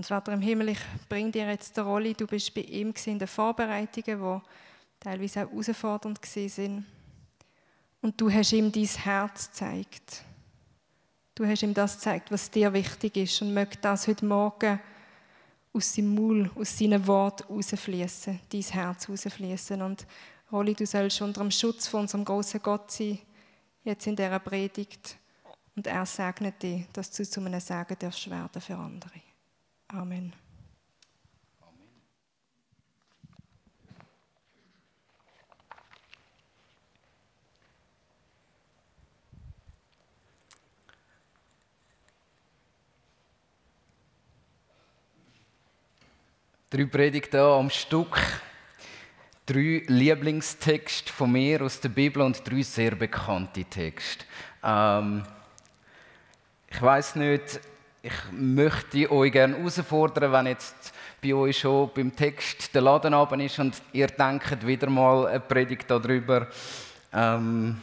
Und Vater im Himmel, ich bringe dir jetzt die Rolle, du bist bei ihm in den Vorbereitungen, die teilweise auch herausfordernd sind. Und du hast ihm dein Herz gezeigt. Du hast ihm das gezeigt, was dir wichtig ist und möchte das heute Morgen aus seinem Maul, aus seinen Worten rausfließen, dein Herz rausfließen. Und Rolli, du sollst unter dem Schutz von unserem großen Gott sein, jetzt in dieser Predigt. Und er segnet dich, dass du zu einem Segen darfst werden für andere. Amen. Drei Predigten am Stück, drei Lieblingstexte von mir aus der Bibel und drei sehr bekannte Texte. Ähm, ich weiß nicht, ich möchte euch gerne herausfordern, wenn jetzt bei euch schon beim Text der Laden oben ist und ihr denkt wieder mal eine Predigt darüber. Ähm,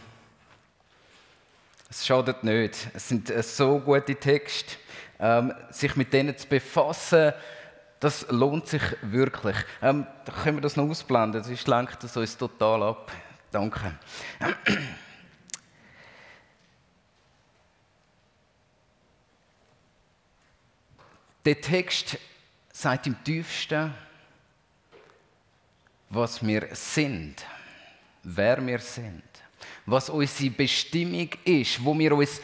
es schadet nicht. Es sind so gute Texte. Ähm, sich mit denen zu befassen, das lohnt sich wirklich. Ähm, können wir das noch ausblenden, sonst lenkt das uns total ab. Danke. Der Text sagt im tiefsten, was wir sind, wer wir sind, was unsere Bestimmung ist, wo wir uns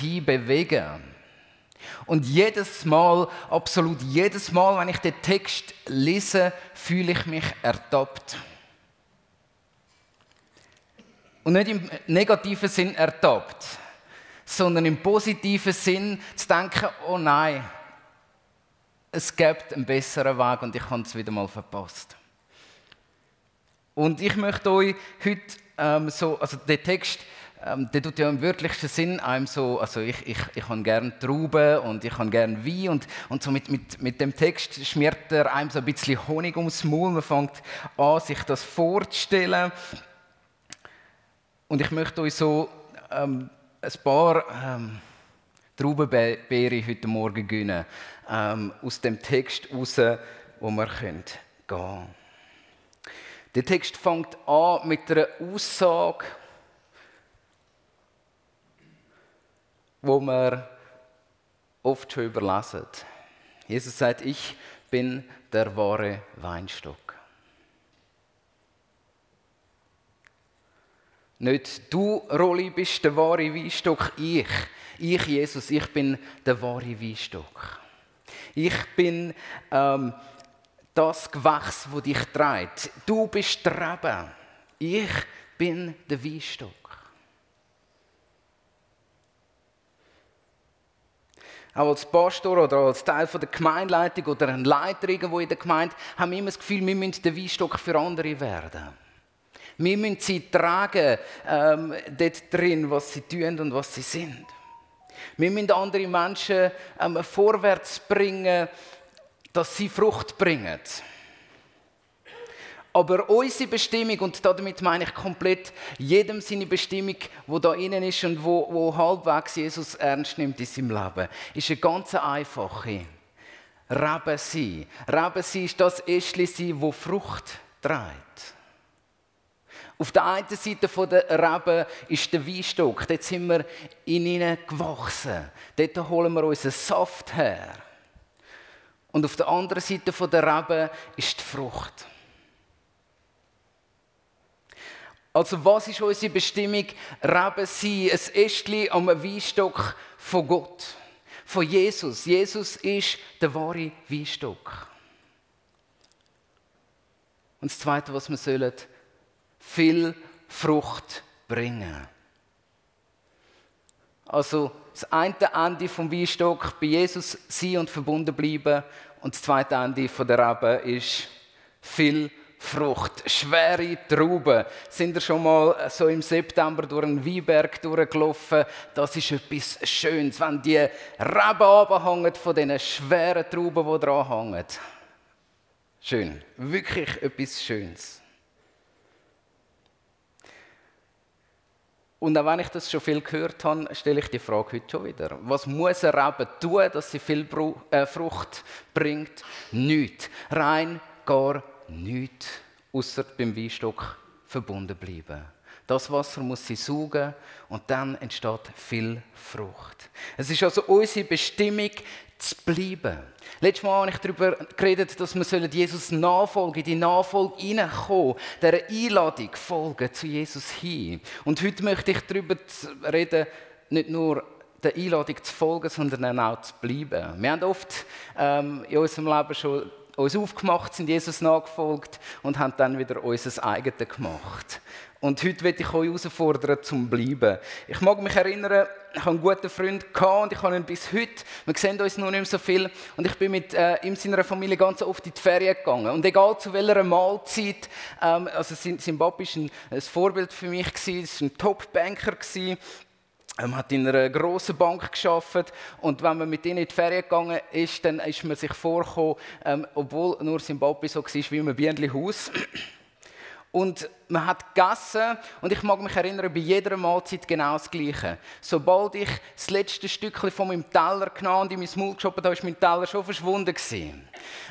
hinbewegen sollen. Und jedes Mal, absolut jedes Mal, wenn ich den Text lese, fühle ich mich ertappt. Und nicht im negativen Sinn ertappt, sondern im positiven Sinn zu denken, oh nein, es gibt einen besseren Weg und ich habe es wieder mal verpasst. Und ich möchte euch heute ähm, so, also den Text ähm, der tut ja im wörtlichsten Sinn einem so, also ich, ich, ich habe gerne Trauben und ich habe gerne Wein und, und so mit, mit, mit dem Text schmiert er einem so ein bisschen Honig ums Maul. Man fängt an, sich das vorzustellen. Und ich möchte euch so ähm, ein paar ähm, Traubenbeere heute Morgen gönnen, ähm, aus dem Text raus, wo wir gehen können. Der Text fängt an mit einer Aussage, wo wir oft schon überlassen. Jesus sagt, ich bin der wahre Weinstock. Nicht du, Rolli, bist der wahre Weinstock, ich. Ich, Jesus, ich bin der wahre Weinstock. Ich bin ähm, das Gewächs, wo dich trägt. Du bist der Reben. Ich bin der Weinstock. Auch als Pastor oder als Teil der Gemeindeleitung oder ein Leiter irgendwo in der Gemeinde haben wir immer das Gefühl, wir müssen der Weinstock für andere werden. Wir müssen sie tragen, ähm, dort drin, was sie tun und was sie sind. Wir müssen andere Menschen ähm, vorwärts bringen, dass sie Frucht bringen. Aber unsere Bestimmung, und damit meine ich komplett jedem seine Bestimmung, wo da innen ist und wo, wo halbwegs Jesus ernst nimmt in seinem Leben, ist eine ganz einfache. Reben sein. Reben sein ist das Äschli sein, wo Frucht trägt. Auf der einen Seite der Reben ist der Weinstock. Dort sind wir in ihnen gewachsen. Dort holen wir unseren Saft her. Und auf der anderen Seite der Reben ist die Frucht. Also was ist unsere Bestimmung? Reben sein, ein Ästchen am Weinstock von Gott, von Jesus. Jesus ist der wahre Weinstock. Und das Zweite, was wir sollen, viel Frucht bringen. Also das eine Ende vom Weinstock bei Jesus sein und verbunden bleiben und das zweite Ende von der Rebe ist viel Frucht schwere Trauben. Sind ihr schon mal so im September durch einen Weinberg durchgelaufen? Das ist etwas Schönes, wenn die Reben abhängen von diesen schweren Trauben, die dran hängen. Schön, wirklich etwas Schönes. Und auch wenn ich das schon viel gehört habe, stelle ich die Frage heute schon wieder. Was muss eine Rebe tun, dass sie viel äh, Frucht bringt? Nichts. Rein gar nichts. Außer beim Weinstock verbunden bleiben. Das Wasser muss sie saugen und dann entsteht viel Frucht. Es ist also unsere Bestimmung, zu bleiben. Letztes Mal habe ich darüber geredet, dass wir Jesus nachfolgen, in die Nachfolge hineinkommen, dieser Einladung folgen zu Jesus hin. Und heute möchte ich darüber reden, nicht nur der Einladung zu folgen, sondern auch zu bleiben. Wir haben oft ähm, in unserem Leben schon uns aufgemacht, sind Jesus nachgefolgt und haben dann wieder unser eigenes gemacht. Und heute möchte ich euch herausfordern, zum bleiben. Ich mag mich erinnern, ich habe einen guten Freund und ich habe ihn bis heute. Wir sehen uns noch nicht mehr so viel. Und ich bin mit äh, ihm seiner Familie ganz oft in die Ferien gegangen. Und egal zu welcher Mahlzeit, ähm, also Papa war ein, ein Vorbild für mich, gewesen, er war ein Top-Banker. Er ähm, hat in einer grossen Bank geschafft und wenn man mit ihnen in die Ferien gegangen ist, dann ist man sich vorgekommen, ähm, obwohl nur Papa so war wie ein Bienenhaus. Und man hat gegessen und ich mag mich erinnern, bei jeder Mahlzeit genau das Gleiche. Sobald ich das letzte Stückchen von meinem Teller genommen und in mein Maul geschoben habe, war mein Teller schon verschwunden.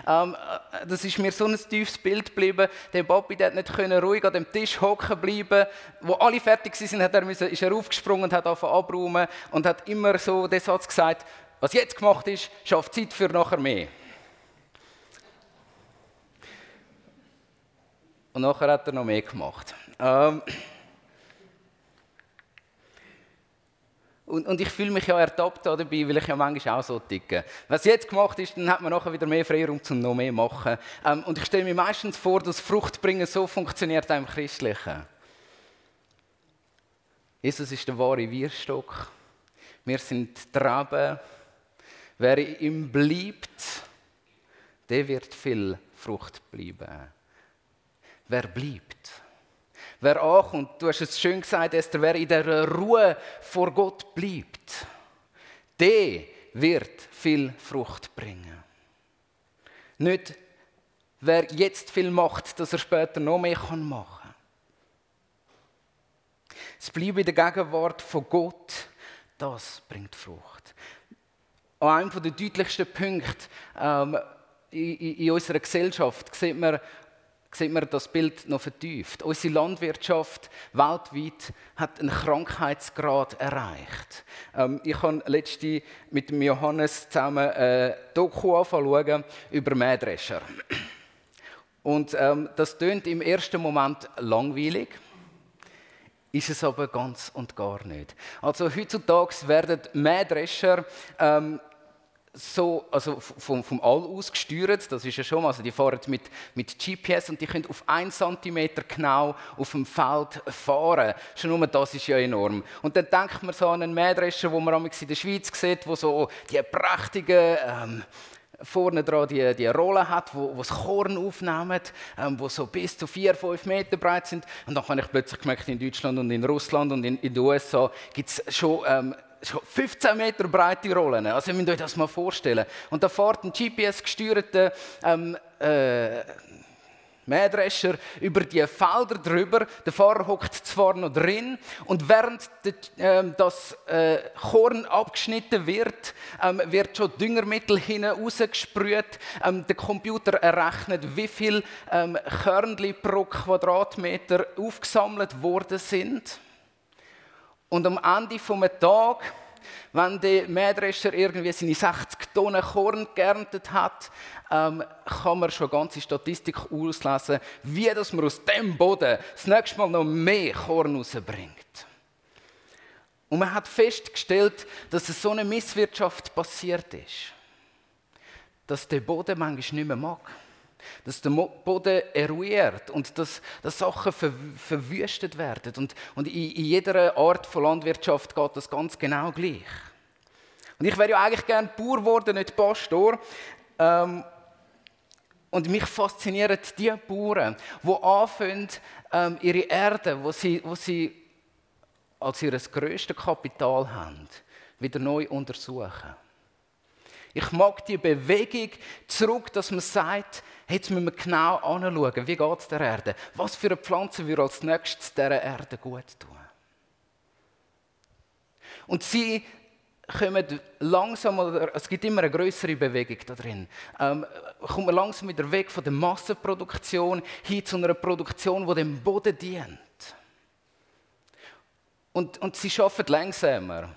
Ähm, äh, das ist mir so ein tiefes Bild geblieben. Der Papi der nicht ruhig an dem Tisch hocken bleiben. Wo alle fertig waren, hat er müssen, ist er aufgesprungen und hat angefangen abräumen und hat immer so den Satz gesagt, was jetzt gemacht ist, schafft Zeit für nachher mehr. Und nachher hat er noch mehr gemacht. Ähm und, und, ich fühle mich ja ertappt dabei, weil ich ja manchmal auch so ticke. Es jetzt gemacht ist, dann hat man nachher wieder mehr Freiraum, um noch mehr zu machen. Ähm und ich stelle mir meistens vor, dass Fruchtbringen so funktioniert im Christlichen. Jesus ist der wahre Wirstock. Wir sind die Trauben. Wer in ihm bleibt, der wird viel Frucht bleiben wer bleibt. Wer ankommt, du hast es schön gesagt, Esther, wer in der Ruhe vor Gott bleibt, der wird viel Frucht bringen. Nicht, wer jetzt viel macht, dass er später noch mehr machen kann. Das Bleiben in der Gegenwart von Gott, das bringt Frucht. An einem der deutlichsten Punkte ähm, in, in, unserer Gesellschaft sieht man sieht man das Bild noch vertieft. Unsere Landwirtschaft weltweit hat einen Krankheitsgrad erreicht. Ähm, ich habe letzte mit dem Johannes zusammen ein Doku anfangen über Mähdrescher. Und ähm, das tönt im ersten Moment langweilig, ist es aber ganz und gar nicht. Also heutzutage werden Mähdrescher ähm, so, also vom, vom All aus gesteuert, das ist ja schon, also die fahren mit, mit GPS und die können auf 1 cm genau auf dem Feld fahren. Schon nur das ist ja enorm. Und dann denkt man so an einen Mähdrescher, den man in der Schweiz sieht, wo so die prächtigen ähm, vorne dran die, die Rollen hat, wo, wo das Korn aufnehmen, ähm, wo so bis zu 4, 5 Meter breit sind. Und dann habe ich plötzlich gemerkt, in Deutschland und in Russland und in, in den USA gibt es schon ähm, 15 Meter breite Rollen. Also, ihr müsst euch das mal vorstellen. Und da fährt ein GPS-gesteuerter ähm, äh, Mähdrescher über die Felder drüber. Der Fahrer hockt zwar noch drin und während de, äh, das äh, Korn abgeschnitten wird, ähm, wird schon Düngermittel hinten rausgesprüht. Ähm, der Computer errechnet, wie viel ähm, Körnchen pro Quadratmeter aufgesammelt worden sind. Und am Ende des Tages, wenn der Mähdrescher irgendwie seine 60 Tonnen Korn geerntet hat, ähm, kann man schon ganze Statistik auslesen, wie das man aus dem Boden das nächste Mal noch mehr Korn rausbringt. Und man hat festgestellt, dass es so eine Misswirtschaft passiert ist, dass der Boden manchmal nicht mehr mag dass der Boden eruiert und dass, dass Sachen ver, verwüstet werden. Und, und in, in, jeder Art von Landwirtschaft geht das ganz genau gleich. Und ich wäre ja eigentlich gerne Bauer geworden, nicht Pastor. Ähm, und mich faszinieren die Bauern, die anfangen, ähm, ihre Erde, wo sie, wo sie als ihr grösstes Kapital haben, wieder neu untersuchen. Ich mag die Bewegung zurück, dass man sagt, jetzt müssen wir genau anschauen, wie geht es der Erde? Was für eine Pflanze würde als nächstes dieser Erde gut tun? Und sie kommen langsam, oder es gibt immer eine größere Bewegung da drin, ähm, kommt man langsam wieder weg von der Massenproduktion hin zu einer Produktion, die dem Boden dient. Und, und sie arbeiten langsamer.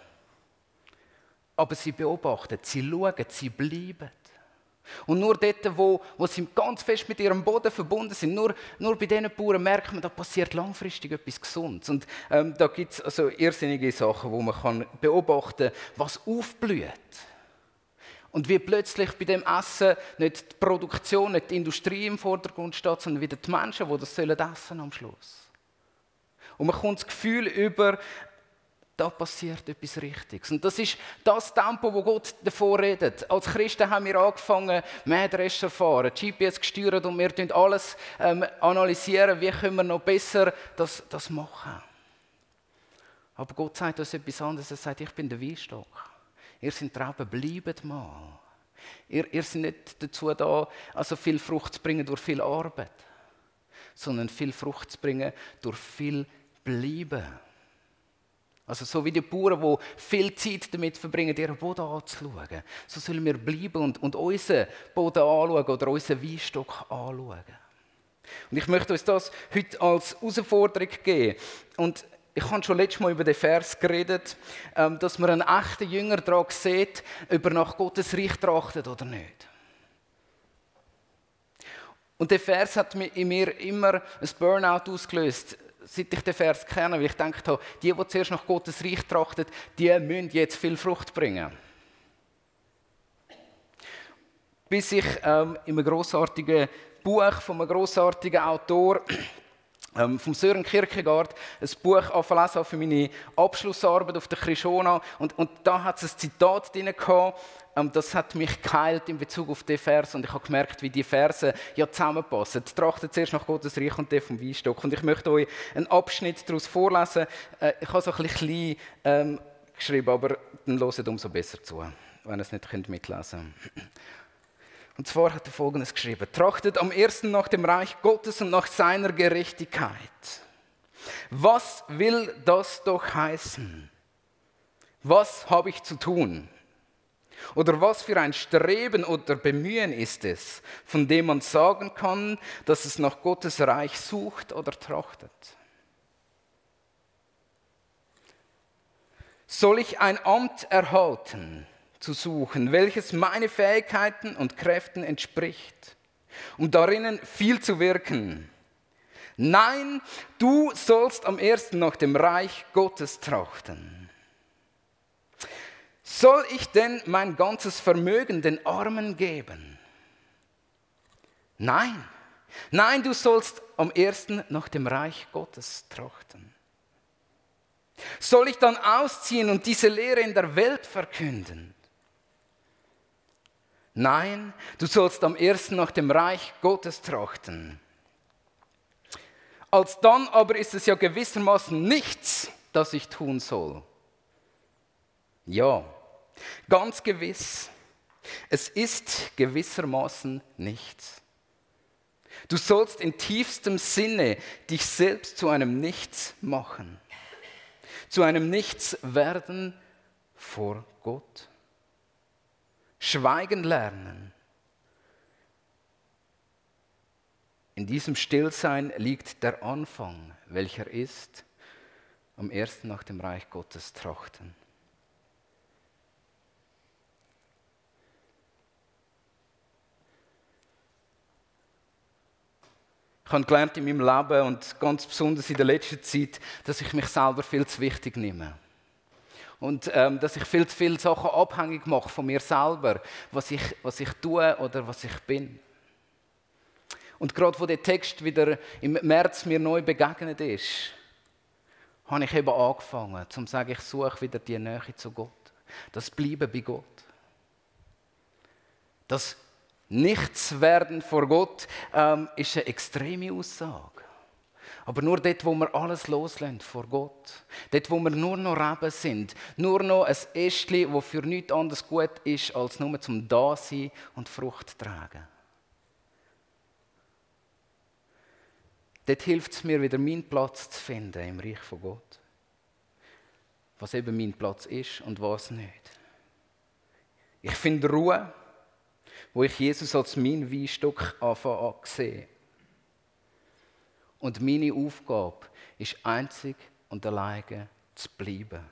Aber sie beobachten, sie schauen, sie bleiben. Und nur dort, wo, wo sie ganz fest mit ihrem Boden verbunden sind, nur, nur bei diesen Bauern merkt man, da passiert langfristig etwas Gesundes. Und ähm, da gibt es also irrsinnige Sachen, wo man kann beobachten kann, was aufblüht. Und wie plötzlich bei dem Essen nicht die Produktion, nicht die Industrie im Vordergrund steht, sondern wieder die Menschen, die das sollen essen am Schluss. Und man kommt das Gefühl über, da passiert etwas Richtiges. Und das ist das Tempo, wo Gott davor redet. Als Christen haben wir angefangen, Mähdresch erfahren, GPS gesteuert und wir analysieren alles ähm, analysieren, wie können wir noch besser das, das machen. Aber Gott sagt uns etwas anderes. Er sagt, ich bin der Weinstock. Ihr seid Trauben, bleibt mal. Ihr, ihr seid nicht dazu da, also viel Frucht zu bringen durch viel Arbeit, sondern viel Frucht zu bringen durch viel Bleiben. Also so wie die Bauern, die viel Zeit damit verbringen, ihren Boden anzuschauen. So sollen wir bleiben und, und unseren Boden anschauen oder unseren Weinstock anschauen. Und ich möchte uns das heute als Herausforderung geben. Und ich habe schon letztes Mal über den Vers geredet, ähm, dass man einen echten Jünger daran sieht, ob er nach Gottes Reich trachtet oder nicht. Und der Vers hat in mir immer ein Burnout ausgelöst seit ich den Vers kenne, weil ich gedacht habe, die, die zuerst nach Gottes Reich trachten, die müssen jetzt viel Frucht bringen. Bis ich ähm, in einem grossartigen Buch von einem grossartigen Autor, ähm, vom Sören Kierkegaard, ein Buch angelesen für meine Abschlussarbeit auf der Krishona. Und, und da hat es ein Zitat drin gehabt, ähm, das hat mich geheilt in Bezug auf den Vers und ich habe gemerkt, wie die Verse ja zusammenpassen. Trachtet zuerst nach Gottes Reich und der vom Weinstock. Und ich möchte euch einen Abschnitt daraus vorlesen. Äh, ich habe so ein bisschen klein ähm, geschrieben, aber dann hört umso besser zu, wenn ihr es nicht mitlesen könnt. Und zwar hat er Folgendes geschrieben. Trachtet am ersten nach dem Reich Gottes und nach seiner Gerechtigkeit. Was will das doch heißen? Was habe ich zu tun? Oder was für ein Streben oder Bemühen ist es, von dem man sagen kann, dass es nach Gottes Reich sucht oder trachtet? Soll ich ein Amt erhalten, zu suchen, welches meine Fähigkeiten und Kräften entspricht, um darinnen viel zu wirken? Nein, du sollst am ersten nach dem Reich Gottes trachten. Soll ich denn mein ganzes Vermögen den Armen geben? Nein. Nein, du sollst am ersten nach dem Reich Gottes trachten. Soll ich dann ausziehen und diese Lehre in der Welt verkünden? Nein, du sollst am ersten nach dem Reich Gottes trachten. Alsdann aber ist es ja gewissermaßen nichts, das ich tun soll. Ja, Ganz gewiss, es ist gewissermaßen nichts. Du sollst in tiefstem Sinne dich selbst zu einem Nichts machen, zu einem Nichts werden vor Gott. Schweigen lernen. In diesem Stillsein liegt der Anfang, welcher ist, am ersten nach dem Reich Gottes trachten. Ich habe gelernt in meinem Leben und ganz besonders in der letzten Zeit, dass ich mich selber viel zu wichtig nehme. Und ähm, dass ich viel zu viele Sachen abhängig mache von mir selber, was ich, was ich tue oder was ich bin. Und gerade wo der Text wieder im März mir neu begegnet ist, habe ich eben angefangen, zu sagen, ich suche wieder die Nähe zu Gott. Das Bleiben bei Gott. Das Nichts werden vor Gott ähm, ist eine extreme Aussage. Aber nur dort, wo wir alles loslassen vor Gott, dort, wo wir nur noch Reben sind, nur noch ein Ästchen, das für nichts anderes gut ist, als nur zum Dasein und Frucht tragen. Dort hilft es mir wieder, meinen Platz zu finden im Reich von Gott. was eben mein Platz ist und was nicht. Ich finde Ruhe, wo ich Jesus als mein Weinstock anfange sehe. Und meine Aufgabe ist einzig und alleine zu bleiben.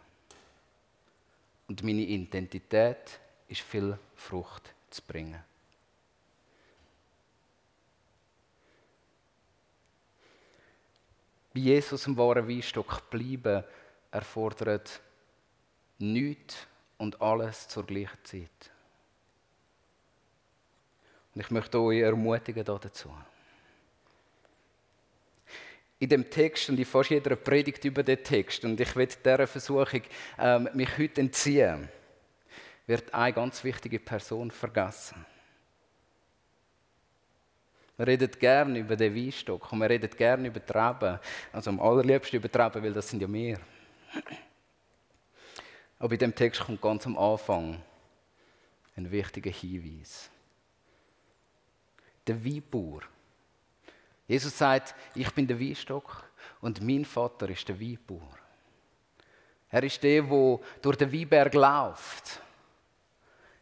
Und meine Identität ist viel Frucht zu bringen. Bei Jesus im wahren Weinstock bleiben erfordert nichts und alles zur gleichen Zeit. Und ich möchte euch ermutigen dazu. In dem Text und in fast jeder Predigt über den Text, und ich werde dieser Versuchung ähm, mich heute entziehen, wird eine ganz wichtige Person vergessen. Wir reden gerne über den Weinstock und wir reden gerne über die. Also am allerliebsten über die weil das sind ja wir. Aber in dem Text kommt ganz am Anfang ein wichtiger Hinweis. Der Weinbauer. Jesus sagt, ich bin der Weinstock und mein Vater ist der Weinbauer. Er ist der, der durch den Weinberg läuft.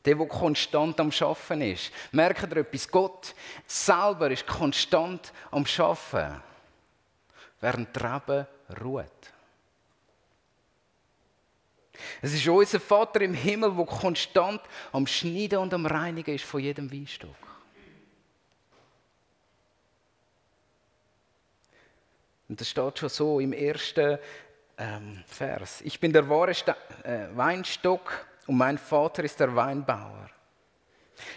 Der, der konstant am Schaffen ist. Merkt ihr etwas? Gott selber ist konstant am Schaffen, während die Rebe ruht. Es ist unser Vater im Himmel, der konstant am Schneiden und am Reinigen ist von jedem Weinstock. Und das steht schon so im ersten ähm, Vers. Ich bin der wahre Sta äh, Weinstock und mein Vater ist der Weinbauer.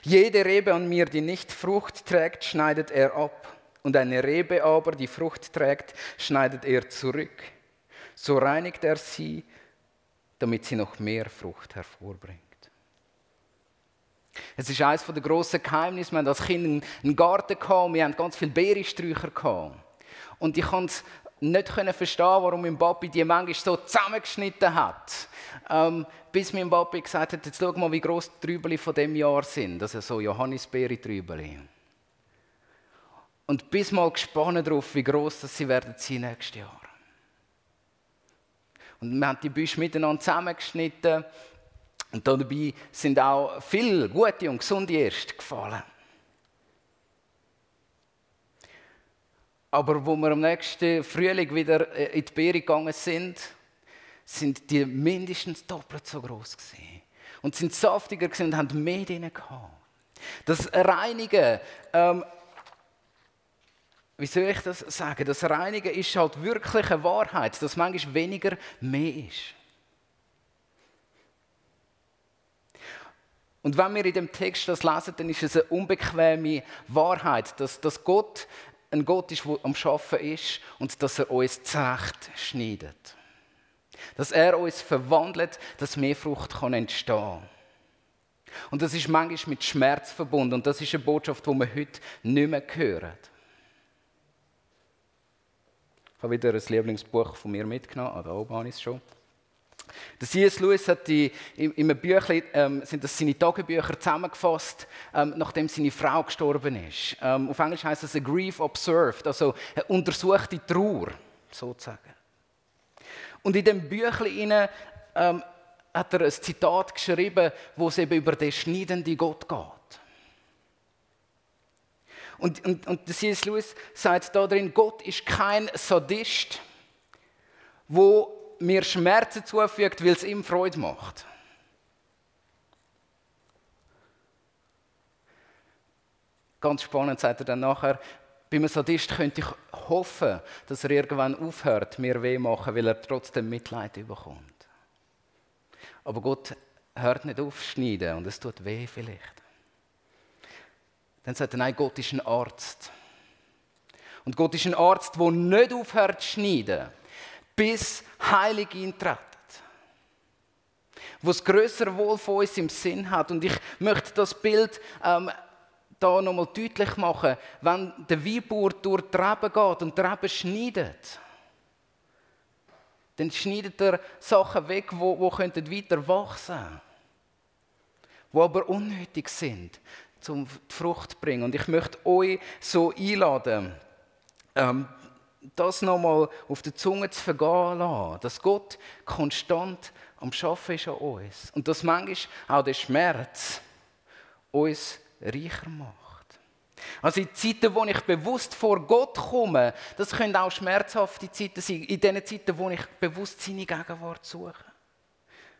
Jede Rebe an mir, die nicht Frucht trägt, schneidet er ab. Und eine Rebe aber, die Frucht trägt, schneidet er zurück. So reinigt er sie damit sie noch mehr Frucht hervorbringt. Es ist eines der grossen Geheimnisse. Wir hatten als Kind einen Garten gehabt, wir hatten ganz viele Beerensträucher. Und ich konnte nicht verstehen, warum mein Papi die manchmal so zusammengeschnitten hat. Ähm, bis mein Papi gesagt hat, jetzt schau mal, wie groß die Trübeli von dem Jahr sind. Das ist so Johannisbeere-Trübeli. Und bis mal gespannt darauf, wie groß sie werden sie nächstes Jahr. Und wir haben die Büsche miteinander zusammengeschnitten. Und dabei sind auch viele gute und gesunde Erste gefallen. Aber wo wir am nächsten Frühling wieder äh, in die Beere gegangen sind, sind die mindestens doppelt so groß gewesen. Und sind saftiger gewesen und haben mehr drin gehabt. Das Reinigen ähm, wie soll ich das sagen? Das Reinigen ist halt wirklich eine Wahrheit, dass manchmal weniger mehr ist. Und wenn wir in dem Text das lesen, dann ist es eine unbequeme Wahrheit, dass, dass Gott ein Gott ist, der am Schaffen ist und dass er uns zurecht schneidet. Dass er uns verwandelt, dass mehr Frucht kann entstehen kann. Und das ist manchmal mit Schmerz verbunden und das ist eine Botschaft, die wir heute nicht mehr hören habe wieder ein Lieblingsbuch von mir mitgenommen. Ah, da oben habe ich es schon. Der C.S. Lewis hat die, in, einem Büchlein, ähm, sind das seine Tagebücher zusammengefasst, ähm, nachdem seine Frau gestorben ist. Ähm, auf Englisch heißt es a grief observed, also eine untersuchte Trauer, sozusagen. Und in dem Büchlein ähm, hat er ein Zitat geschrieben, wo es eben über den schneidenden Gott geht. Und, und, und C.S. Lewis sagt da drin, Gott ist kein Sadist, wo mir Schmerzen zufügt, weil es ihm Freude macht. Ganz spannend sagt er dann nachher, bei einem Sadist könnte ich hoffen, dass er irgendwann aufhört, mir weh machen, weil er trotzdem Mitleid bekommt. Aber Gott hört nicht auf schneiden und es tut weh vielleicht. Dann sagt er, nein, Gott ist ein Arzt. Und Gott ist ein Arzt, der nicht aufhört zu schneiden, bis Heilig eintreten. Wo das größere Wohl von uns im Sinn hat. Und ich möchte das Bild ähm, da nochmal deutlich machen. Wenn der Weinbauer durch die Reben geht und die Reben schneidet, dann schneidet er Sachen weg, die, die weiter wachsen könnten. Die aber unnötig sind zum Frucht bringen. Und ich möchte euch so einladen, ähm, das nochmal auf der Zunge zu vergehen lassen, dass Gott konstant am Arbeiten ist an uns und dass manchmal auch der Schmerz uns reicher macht. Also in Zeiten, wo ich bewusst vor Gott komme, das können auch schmerzhafte Zeiten sein, in den Zeiten, wo ich bewusst seine Gegenwart suche.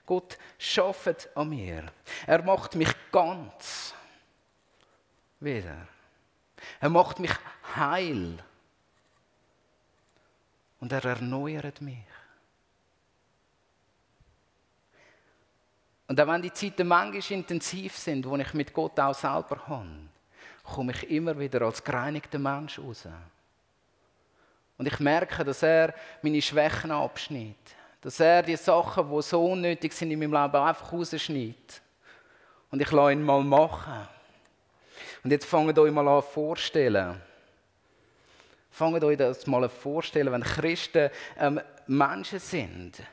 Gott schafft an mir. Er macht mich ganz wieder. Er macht mich heil. Und er erneuert mich. Und auch wenn die Zeiten manchmal intensiv sind, wo ich mit Gott auch selber habe, komme ich immer wieder als gereinigter Mensch raus. Und ich merke, dass er meine Schwächen abschneidet. Dass er die Sachen, die so unnötig sind in meinem Leben, einfach rausschneidet. Und ich lasse ihn mal machen. Und jetzt fangt euch mal an vorstellen. Fangt euch das mal vorstellen, wenn Christen ähm, Menschen sind,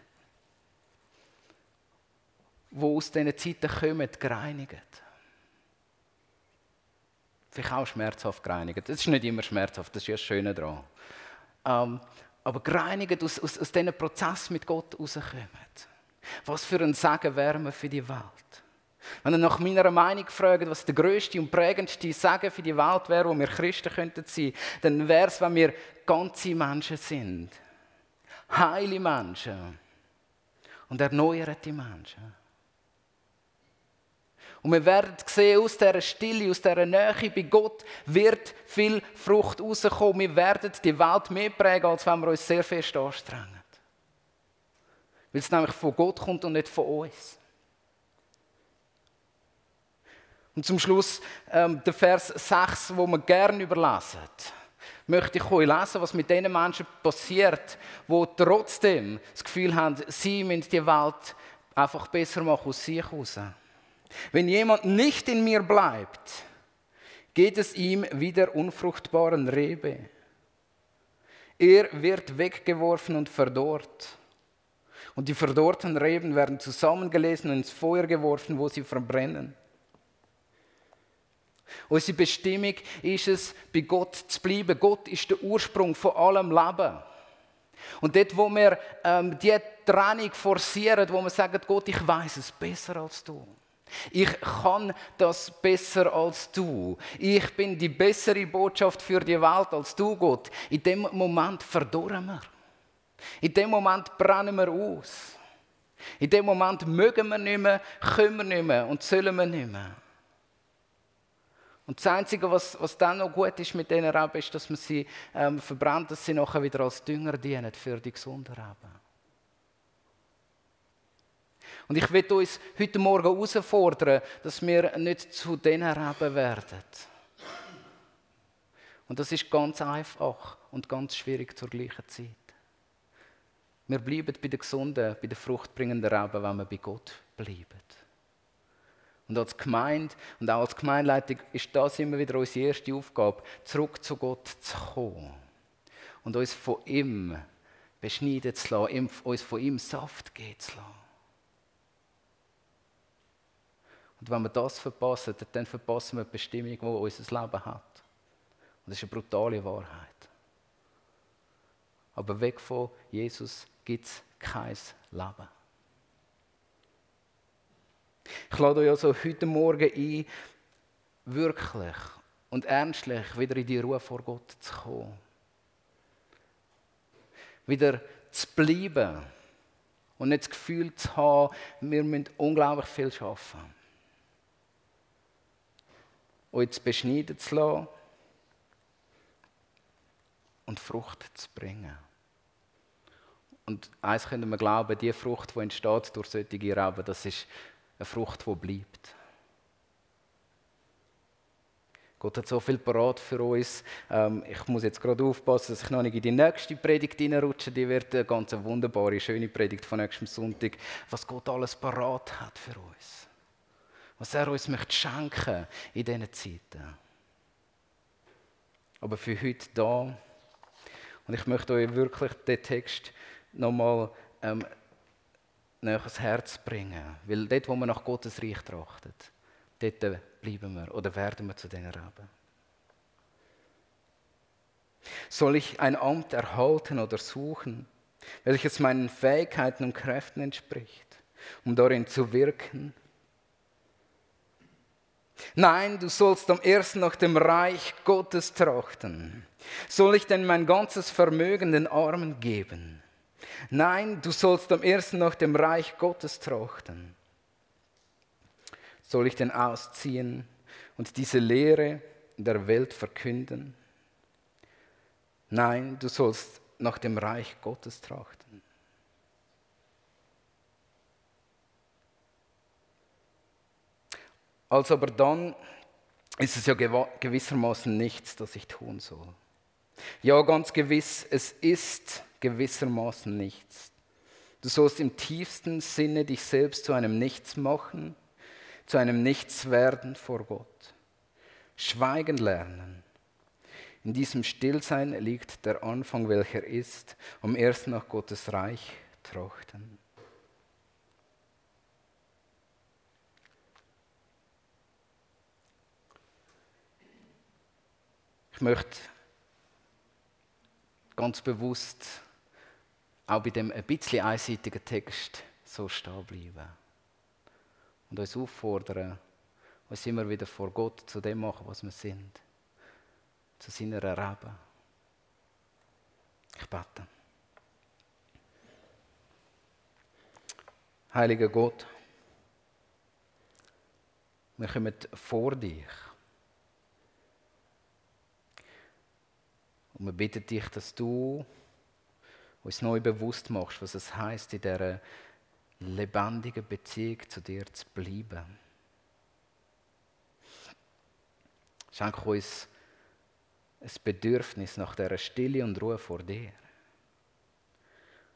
die aus diesen Zeiten kommen, gereinigt. Vielleicht auch schmerzhaft gereinigt. Das ist nicht immer schmerzhaft, das ist ja das Schöne daran. Ähm, aber gereinigt aus, aus, aus diesem Prozess mit Gott rauskommen. Was für ein Segen wären wir für die Welt. Wenn ihr nach meiner Meinung fragt, was der größte und prägendste Segen für die Welt wäre, wo wir Christen könnten sein, dann wäre es, wenn wir ganze Menschen sind. Heile Menschen. Und erneuerte Menschen. Und wir werden sehen, aus dieser Stille, aus dieser Nähe bei Gott wird viel Frucht rauskommen. Wir werden die Welt mehr prägen, als wenn wir uns sehr fest anstrengen. Weil es nämlich von Gott kommt und nicht von uns. Und zum Schluss ähm, der Vers 6, wo wir gerne überlassen, möchte ich euch lesen, was mit den Menschen passiert, die trotzdem das Gefühl haben, sie müssen die Welt einfach besser machen aus sich heraus. Wenn jemand nicht in mir bleibt, geht es ihm wie der unfruchtbaren Rebe. Er wird weggeworfen und verdorrt. Und die verdorrten Reben werden zusammengelesen und ins Feuer geworfen, wo sie verbrennen. Unsere Bestimmung ist es, bei Gott zu bleiben. Gott ist der Ursprung von allem Leben. Und dort, wo wir ähm, die Trennung forcieren, wo wir sagen, Gott, ich weiß es besser als du. Ich kann das besser als du. Ich bin die bessere Botschaft für die Welt als du, Gott. In dem Moment verdorren wir. In dem Moment brennen wir aus. In dem Moment mögen wir nicht mehr, können wir nicht mehr und sollen wir nicht mehr. Und das Einzige, was, was dann noch gut ist mit diesen Reben, ist, dass man sie ähm, verbrennt, dass sie nachher wieder als Dünger dienen für die gesunden Reben. Und ich will uns heute Morgen herausfordern, dass wir nicht zu diesen Reben werden. Und das ist ganz einfach und ganz schwierig zur gleichen Zeit. Wir bleiben bei den gesunden, bei den fruchtbringenden Reben, wenn wir bei Gott bleiben. Und als Gemeinde und auch als Gemeinleitung ist das immer wieder unsere erste Aufgabe, zurück zu Gott zu kommen und uns von ihm beschneiden zu lassen, uns von ihm Saft geben zu lassen. Und wenn wir das verpassen, dann verpassen wir die Bestimmung, die unser Leben hat. Und das ist eine brutale Wahrheit. Aber weg von Jesus gibt es kein Leben. Ich lade euch also heute Morgen ein, wirklich und ernstlich wieder in die Ruhe vor Gott zu kommen. Wieder zu bleiben und nicht das Gefühl zu haben, wir müssen unglaublich viel arbeiten euch zu beschneiden zu lassen und Frucht zu bringen. Und eins können wir glauben, die Frucht, die entsteht durch solche Rauben, das ist eine Frucht, die bleibt. Gott hat so viel parat für uns. Ähm, ich muss jetzt gerade aufpassen, dass ich noch nicht in die nächste Predigt hineinrutsche. Die wird eine ganz wunderbare, schöne Predigt von nächstem Sonntag, was Gott alles parat hat für uns was er uns möchte schenken in diesen Zeiten. Aber für heute da, und ich möchte euch wirklich den Text nochmal ähm, näher ans Herz bringen. Weil dort, wo wir nach Gottes Reich trachtet, dort bleiben wir oder werden wir zu diesen Reben. Soll ich ein Amt erhalten oder suchen, welches meinen Fähigkeiten und Kräften entspricht, um darin zu wirken? Nein, du sollst am ersten nach dem Reich Gottes trachten. Soll ich denn mein ganzes Vermögen den Armen geben? Nein, du sollst am ersten nach dem Reich Gottes trachten. Soll ich denn ausziehen und diese Lehre der Welt verkünden? Nein, du sollst nach dem Reich Gottes trachten. Also aber dann ist es ja gewissermaßen nichts, das ich tun soll. Ja, ganz gewiss, es ist gewissermaßen nichts. Du sollst im tiefsten Sinne dich selbst zu einem Nichts machen, zu einem Nichts werden vor Gott. Schweigen lernen. In diesem Stillsein liegt der Anfang, welcher ist, um erst nach Gottes Reich trachten. Ich möchte ganz bewusst auch bei dem ein bisschen einseitigen Text so stehen bleiben. Und uns auffordern, uns immer wieder vor Gott zu dem machen, was wir sind. Zu seiner Rebe. Ich bete. Heiliger Gott, wir kommen vor dich. Und wir bitten dich, dass du uns neu bewusst machst, was es heißt, in dieser lebendigen Beziehung zu dir zu bleiben. Schenk uns ein Bedürfnis nach dieser Stille und Ruhe vor dir.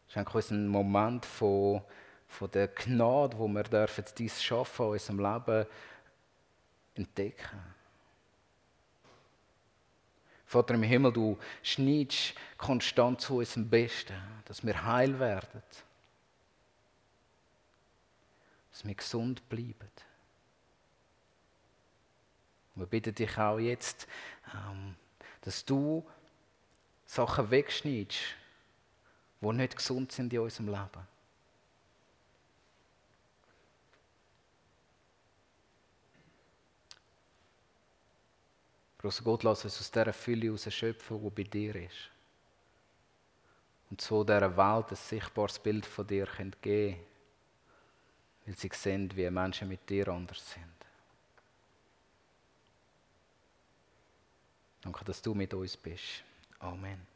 Schenk uns einen Moment von, von der Gnade, wo wir dürfen dies schaffen in unserem Leben entdecken. Vater im Himmel, du schneidest konstant zu unserem Besten, dass wir heil werden, dass wir gesund bleiben. wir bitten dich auch jetzt, ähm, dass du Sachen wegschneidest, die nicht gesund sind in unserem Leben. Großer Gott, lass uns aus dieser Fülle heraus schöpfen, die bei dir ist. Und so dieser Welt ein sichtbares Bild von dir geben können, weil sie sehen, wie Menschen mit dir anders sind. Danke, dass du mit uns bist. Amen.